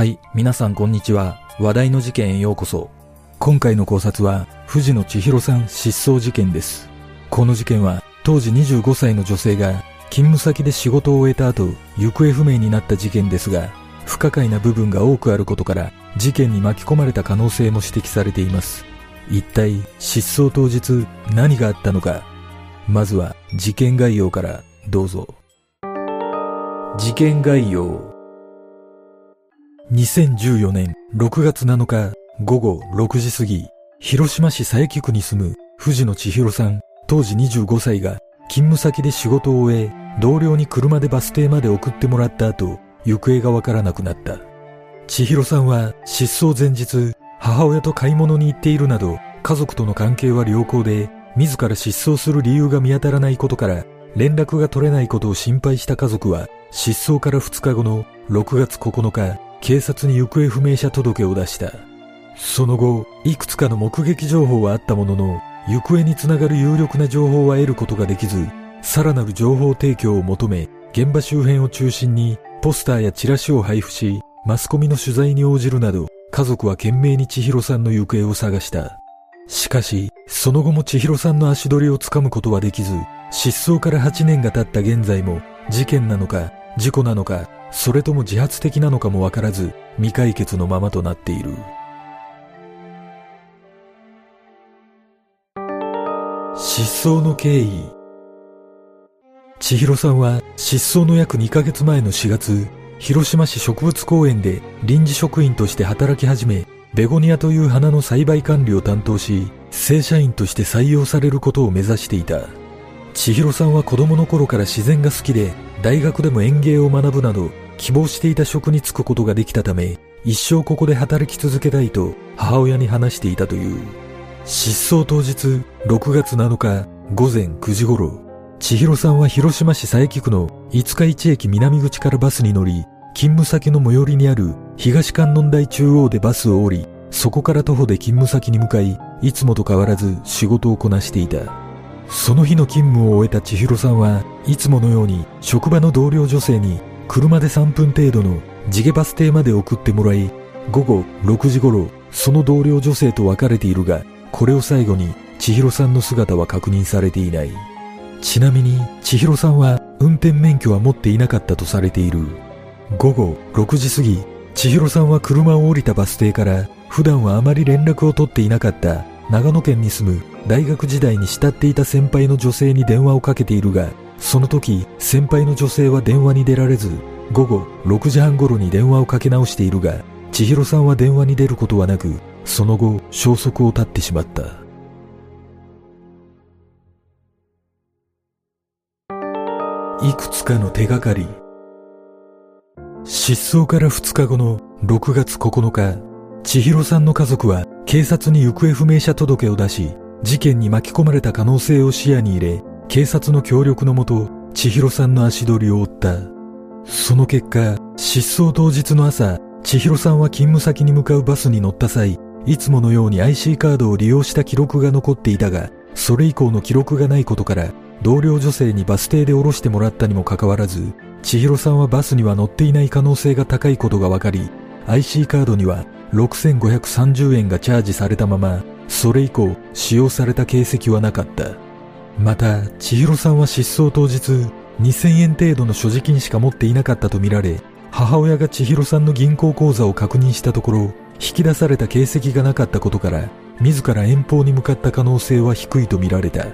はい、皆さんこんにちは。話題の事件へようこそ。今回の考察は、藤野千尋さん失踪事件です。この事件は、当時25歳の女性が、勤務先で仕事を終えた後、行方不明になった事件ですが、不可解な部分が多くあることから、事件に巻き込まれた可能性も指摘されています。一体、失踪当日、何があったのか。まずは、事件概要から、どうぞ。事件概要。2014年6月7日午後6時過ぎ、広島市佐伯区に住む藤野千尋さん、当時25歳が勤務先で仕事を終え、同僚に車でバス停まで送ってもらった後、行方がわからなくなった。千尋さんは失踪前日、母親と買い物に行っているなど、家族との関係は良好で、自ら失踪する理由が見当たらないことから、連絡が取れないことを心配した家族は、失踪から2日後の6月9日、警察に行方不明者届を出した。その後、いくつかの目撃情報はあったものの、行方につながる有力な情報は得ることができず、さらなる情報提供を求め、現場周辺を中心にポスターやチラシを配布し、マスコミの取材に応じるなど、家族は懸命に千尋さんの行方を探した。しかし、その後も千尋さんの足取りをつかむことはできず、失踪から8年が経った現在も、事件なのか、事故なのか、それとも自発的なのかもわからず、未解決のままとなっている。失踪の経緯千尋さんは失踪の約2ヶ月前の4月、広島市植物公園で臨時職員として働き始め、ベゴニアという花の栽培管理を担当し、正社員として採用されることを目指していた。千尋さんは子供の頃から自然が好きで、大学でも園芸を学ぶなど、希望していた職に就くことができたため、一生ここで働き続けたいと母親に話していたという。失踪当日、6月7日午前9時頃、千尋さんは広島市佐伯区の五日市駅南口からバスに乗り、勤務先の最寄りにある東観音台中央でバスを降り、そこから徒歩で勤務先に向かい、いつもと変わらず仕事をこなしていた。その日の勤務を終えた千尋さんはいつものように職場の同僚女性に車で3分程度の地毛バス停まで送ってもらい、午後6時頃、その同僚女性と別れているが、これを最後に千尋さんの姿は確認されていない。ちなみに千尋さんは運転免許は持っていなかったとされている。午後6時過ぎ、千尋さんは車を降りたバス停から普段はあまり連絡を取っていなかった長野県に住む大学時代に慕っていた先輩の女性に電話をかけているが、その時先輩の女性は電話に出られず、午後6時半頃に電話をかけ直しているが、千尋さんは電話に出ることはなく、その後消息を絶ってしまった。いくつかの手がかり。失踪から2日後の6月9日、千尋さんの家族は警察に行方不明者届を出し、事件に巻き込まれた可能性を視野に入れ、警察の協力のもと、千尋さんの足取りを追った。その結果、失踪当日の朝、千尋さんは勤務先に向かうバスに乗った際、いつものように IC カードを利用した記録が残っていたが、それ以降の記録がないことから、同僚女性にバス停で降ろしてもらったにもかかわらず、千尋さんはバスには乗っていない可能性が高いことが分かり、IC カードには6530円がチャージされたまま、それ以降使用された形跡はなかった。また、千尋さんは失踪当日、2000円程度の所持金しか持っていなかったとみられ、母親が千尋さんの銀行口座を確認したところ、引き出された形跡がなかったことから、自ら遠方に向かった可能性は低いとみられた。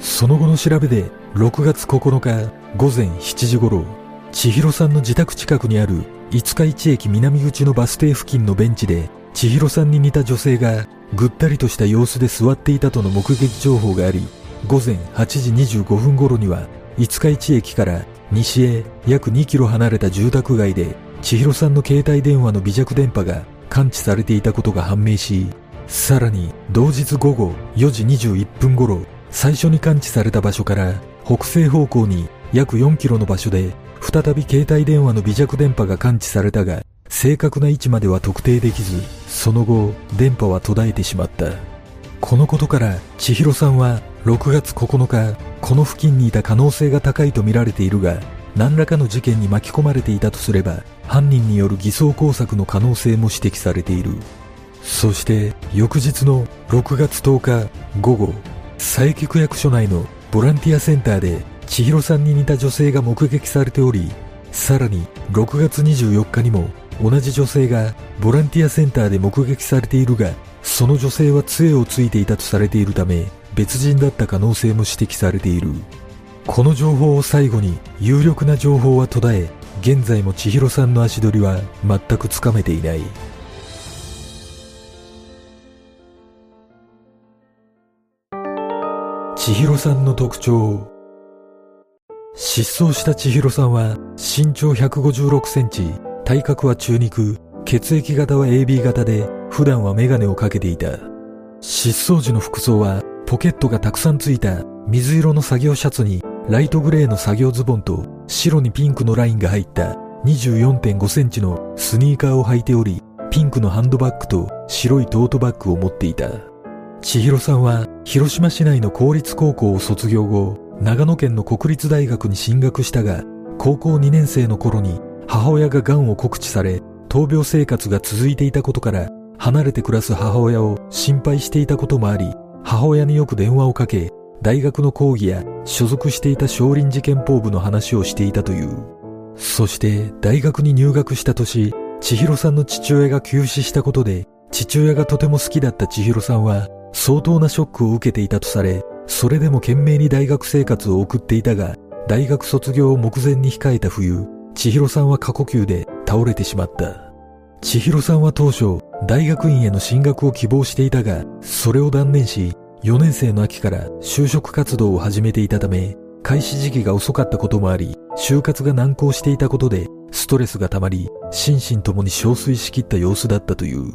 その後の調べで、6月9日午前7時頃、千尋さんの自宅近くにある五日市駅南口のバス停付近のベンチで、千尋さんに似た女性がぐったりとした様子で座っていたとの目撃情報があり、午前8時25分頃には、五日市駅から西へ約2キロ離れた住宅街で、千尋さんの携帯電話の微弱電波が感知されていたことが判明し、さらに同日午後4時21分頃、最初に感知された場所から北西方向に約4キロの場所で再び携帯電話の微弱電波が感知されたが正確な位置までは特定できずその後電波は途絶えてしまった。このことから千尋さんは6月9日この付近にいた可能性が高いとみられているが何らかの事件に巻き込まれていたとすれば犯人による偽装工作の可能性も指摘されている。そして翌日の6月10日午後佐伯区役所内のボランティアセンターで千尋さんに似た女性が目撃されておりさらに6月24日にも同じ女性がボランティアセンターで目撃されているがその女性は杖をついていたとされているため別人だった可能性も指摘されている。この情報を最後に有力な情報は途絶え現在も千尋さんの足取りは全くつかめていない。千尋さんの特徴。失踪した千尋さんは身長156センチ体格は中肉血液型は AB 型で普段はメガネをかけていた。失踪時の服装はポケットがたくさんついた水色の作業シャツにライトグレーの作業ズボンと白にピンクのラインが入った24.5センチのスニーカーを履いておりピンクのハンドバッグと白いトートバッグを持っていた。千尋さんは広島市内の公立高校を卒業後長野県の国立大学に進学したが高校2年生の頃に母親が癌を告知され闘病生活が続いていたことから離れて暮らす母親を心配していたこともあり母親によく電話をかけ大学の講義や所属していた少林寺拳法部の話をしていたという。そして大学に入学した年千尋さんの父親が急死したことで父親がとても好きだった千尋さんは相当なショックを受けていたとされそれでも懸命に大学生活を送っていたが大学卒業を目前に控えた冬千尋さんは過呼吸で倒れてしまった。千尋さんは当初大学院への進学を希望していたがそれを断念し4年生の秋から就職活動を始めていたため開始時期が遅かったこともあり就活が難航していたことでストレスが溜まり心身ともに憔悴しきった様子だったという。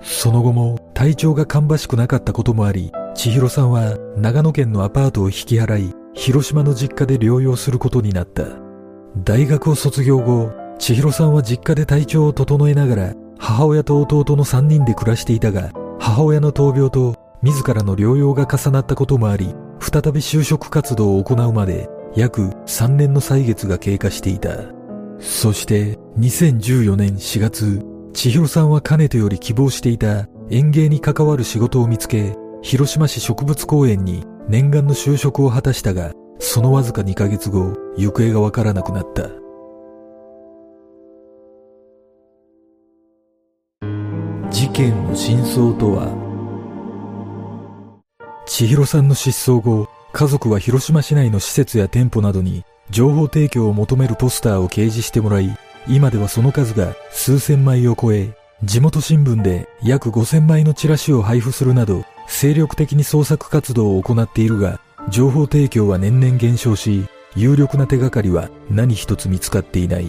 その後も体調が芳しくなかったこともあり千尋さんは長野県のアパートを引き払い広島の実家で療養することになった。大学を卒業後千尋さんは実家で体調を整えながら母親と弟の3人で暮らしていたが母親の闘病と自らの療養が重なったこともあり再び就職活動を行うまで約3年の歳月が経過していた。そして2014年4月千尋さんはかねてより希望していた園芸に関わる仕事を見つけ広島市植物公園に念願の就職を果たしたがそのわずか2ヶ月後行方がわからなくなった。件の真相とは？千尋さんの失踪後家族は広島市内の施設や店舗などに情報提供を求めるポスターを掲示してもらい今ではその数が数千枚を超え地元新聞で約5000枚のチラシを配布するなど精力的に捜索活動を行っているが情報提供は年々減少し有力な手がかりは何一つ見つかっていない。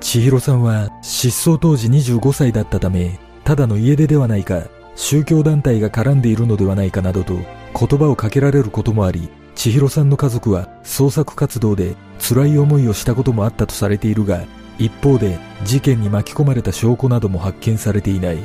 千尋さんは失踪当時25歳だったためただの家出ではないか宗教団体が絡んでいるのではないかなどと言葉をかけられることもあり千尋さんの家族は捜索活動で辛い思いをしたこともあったとされているが一方で事件に巻き込まれた証拠なども発見されていない。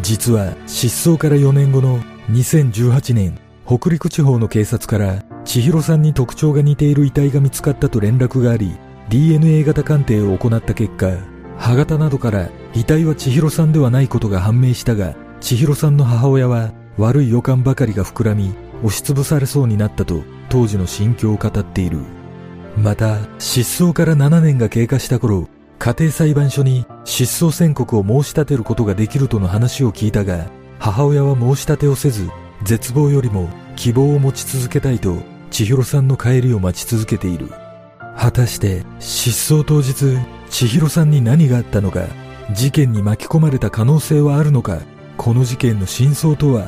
実は失踪から4年後の2018年北陸地方の警察から千尋さんに特徴が似ている遺体が見つかったと連絡があり DNA 型鑑定を行った結果歯型などから遺体は千尋さんではないことが判明したが千尋さんの母親は悪い予感ばかりが膨らみ押しつぶされそうになったと当時の心境を語っている。また失踪から7年が経過した頃家庭裁判所に失踪宣告を申し立てることができるとの話を聞いたが母親は申し立てをせず絶望よりも希望を持ち続けたいと千尋さんの帰りを待ち続けている。果たして失踪当日千尋さんに何があったのか事件に巻き込まれた可能性はあるのか？この事件の真相とは？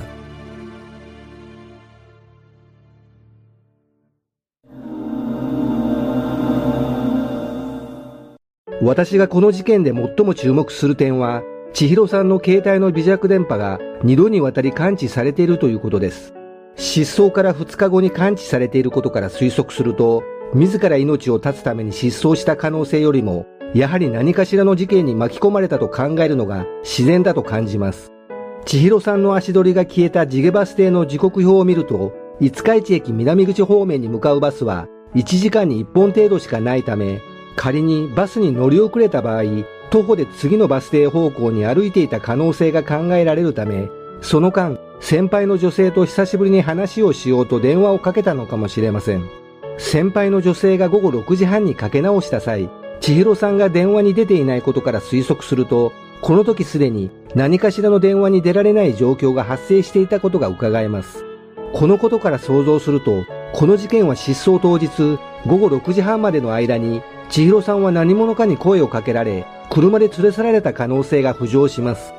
私がこの事件で最も注目する点は、千尋さんの携帯の微弱電波が2度にわたり感知されているということです。失踪から2日後に感知されていることから推測すると、自ら命を絶つために失踪した可能性よりも、やはり何かしらの事件に巻き込まれたと考えるのが自然だと感じます。千尋さんの足取りが消えた地毛バス停の時刻表を見ると、五日市駅南口方面に向かうバスは1時間に1本程度しかないため、仮にバスに乗り遅れた場合、徒歩で次のバス停方向に歩いていた可能性が考えられるため、その間、先輩の女性と久しぶりに話をしようと電話をかけたのかもしれません。先輩の女性が午後6時半にかけ直した際、千尋さんが電話に出ていないことから推測すると、この時すでに何かしらの電話に出られない状況が発生していたことが伺えます。このことから想像すると、この事件は失踪当日、午後6時半までの間に、千尋さんは何者かに声をかけられ、車で連れ去られた可能性が浮上します。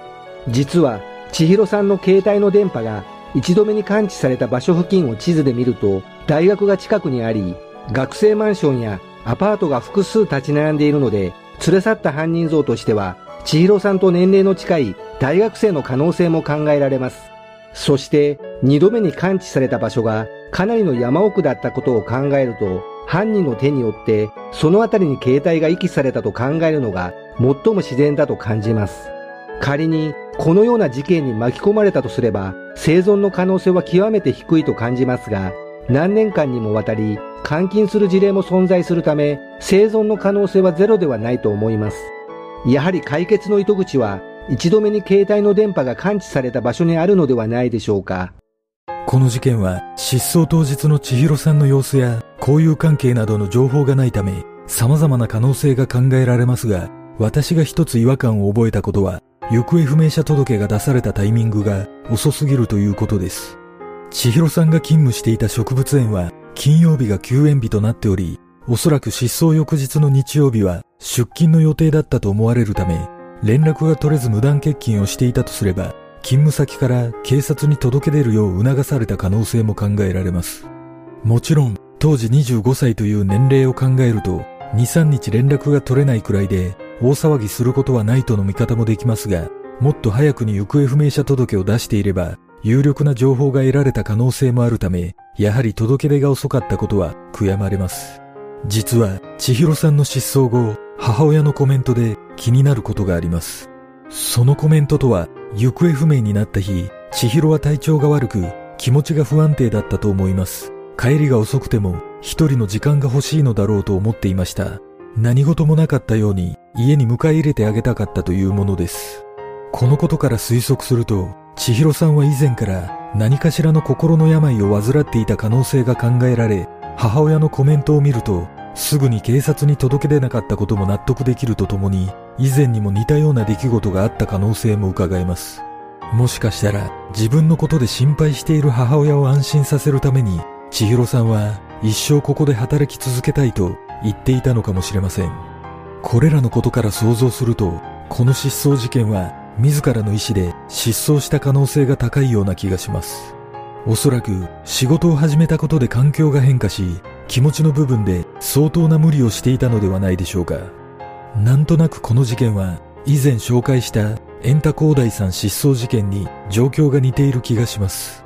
実は、千尋さんの携帯の電波が一度目に感知された場所付近を地図で見ると、大学が近くにあり、学生マンションやアパートが複数立ち並んでいるので、連れ去った犯人像としては、千尋さんと年齢の近い大学生の可能性も考えられます。そして、二度目に感知された場所がかなりの山奥だったことを考えると、犯人の手によってその辺りに携帯が遺棄されたと考えるのが最も自然だと感じます。仮にこのような事件に巻き込まれたとすれば生存の可能性は極めて低いと感じますが何年間にもわたり監禁する事例も存在するため生存の可能性はゼロではないと思います。やはり解決の糸口は一度目に携帯の電波が感知された場所にあるのではないでしょうか。この事件は失踪当日の千尋さんの様子や交友関係などの情報がないため様々な可能性が考えられますが私が一つ違和感を覚えたことは行方不明者届が出されたタイミングが遅すぎるということです。千尋さんが勤務していた植物園は金曜日が休園日となっており、おそらく失踪翌日の日曜日は出勤の予定だったと思われるため、連絡が取れず無断欠勤をしていたとすれば、勤務先から警察に届け出るよう促された可能性も考えられます。もちろん、当時25歳という年齢を考えると、2、3日連絡が取れないくらいで、大騒ぎすることはないとの見方もできますが、もっと早くに行方不明者届を出していれば、有力な情報が得られた可能性もあるため、やはり届け出が遅かったことは悔やまれます。実は、千尋さんの失踪後、母親のコメントで気になることがあります。そのコメントとは、行方不明になった日、千尋は体調が悪く、気持ちが不安定だったと思います。帰りが遅くても、一人の時間が欲しいのだろうと思っていました。何事もなかったように、家に迎え入れてあげたかったというものです。このことから推測すると、千尋さんは以前から何かしらの心の病を患っていた可能性が考えられ、母親のコメントを見ると、すぐに警察に届け出なかったことも納得できるとともに、以前にも似たような出来事があった可能性も伺えます。もしかしたら、自分のことで心配している母親を安心させるために、千尋さんは一生ここで働き続けたいと言っていたのかもしれません。これらのことから想像すると、この失踪事件は自らの意思で失踪した可能性が高いような気がします。おそらく仕事を始めたことで環境が変化し、気持ちの部分で相当な無理をしていたのではないでしょうか。なんとなくこの事件は以前紹介したエンタ広大さん失踪事件に状況が似ている気がします。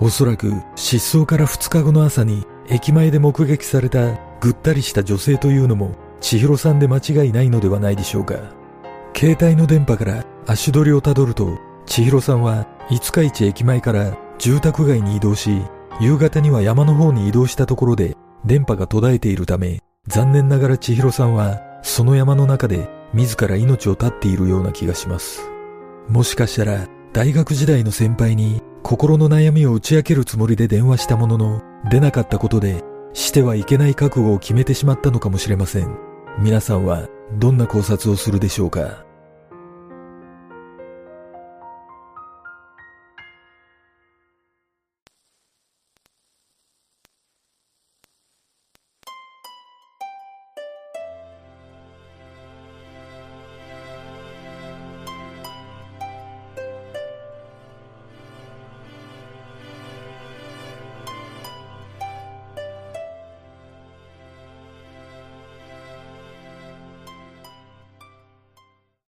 おそらく失踪から2日後の朝に駅前で目撃されたぐったりした女性というのも千尋さんで間違いないのではないでしょうか。携帯の電波から足取りをたどると、千尋さんは五日市駅前から住宅街に移動し、夕方には山の方に移動したところで電波が途絶えているため、残念ながら千尋さんはその山の中で自ら命を絶っているような気がします。もしかしたら大学時代の先輩に心の悩みを打ち明けるつもりで電話したものの出なかったことでしてはいけない覚悟を決めてしまったのかもしれません。皆さんはどんな考察をするでしょうか？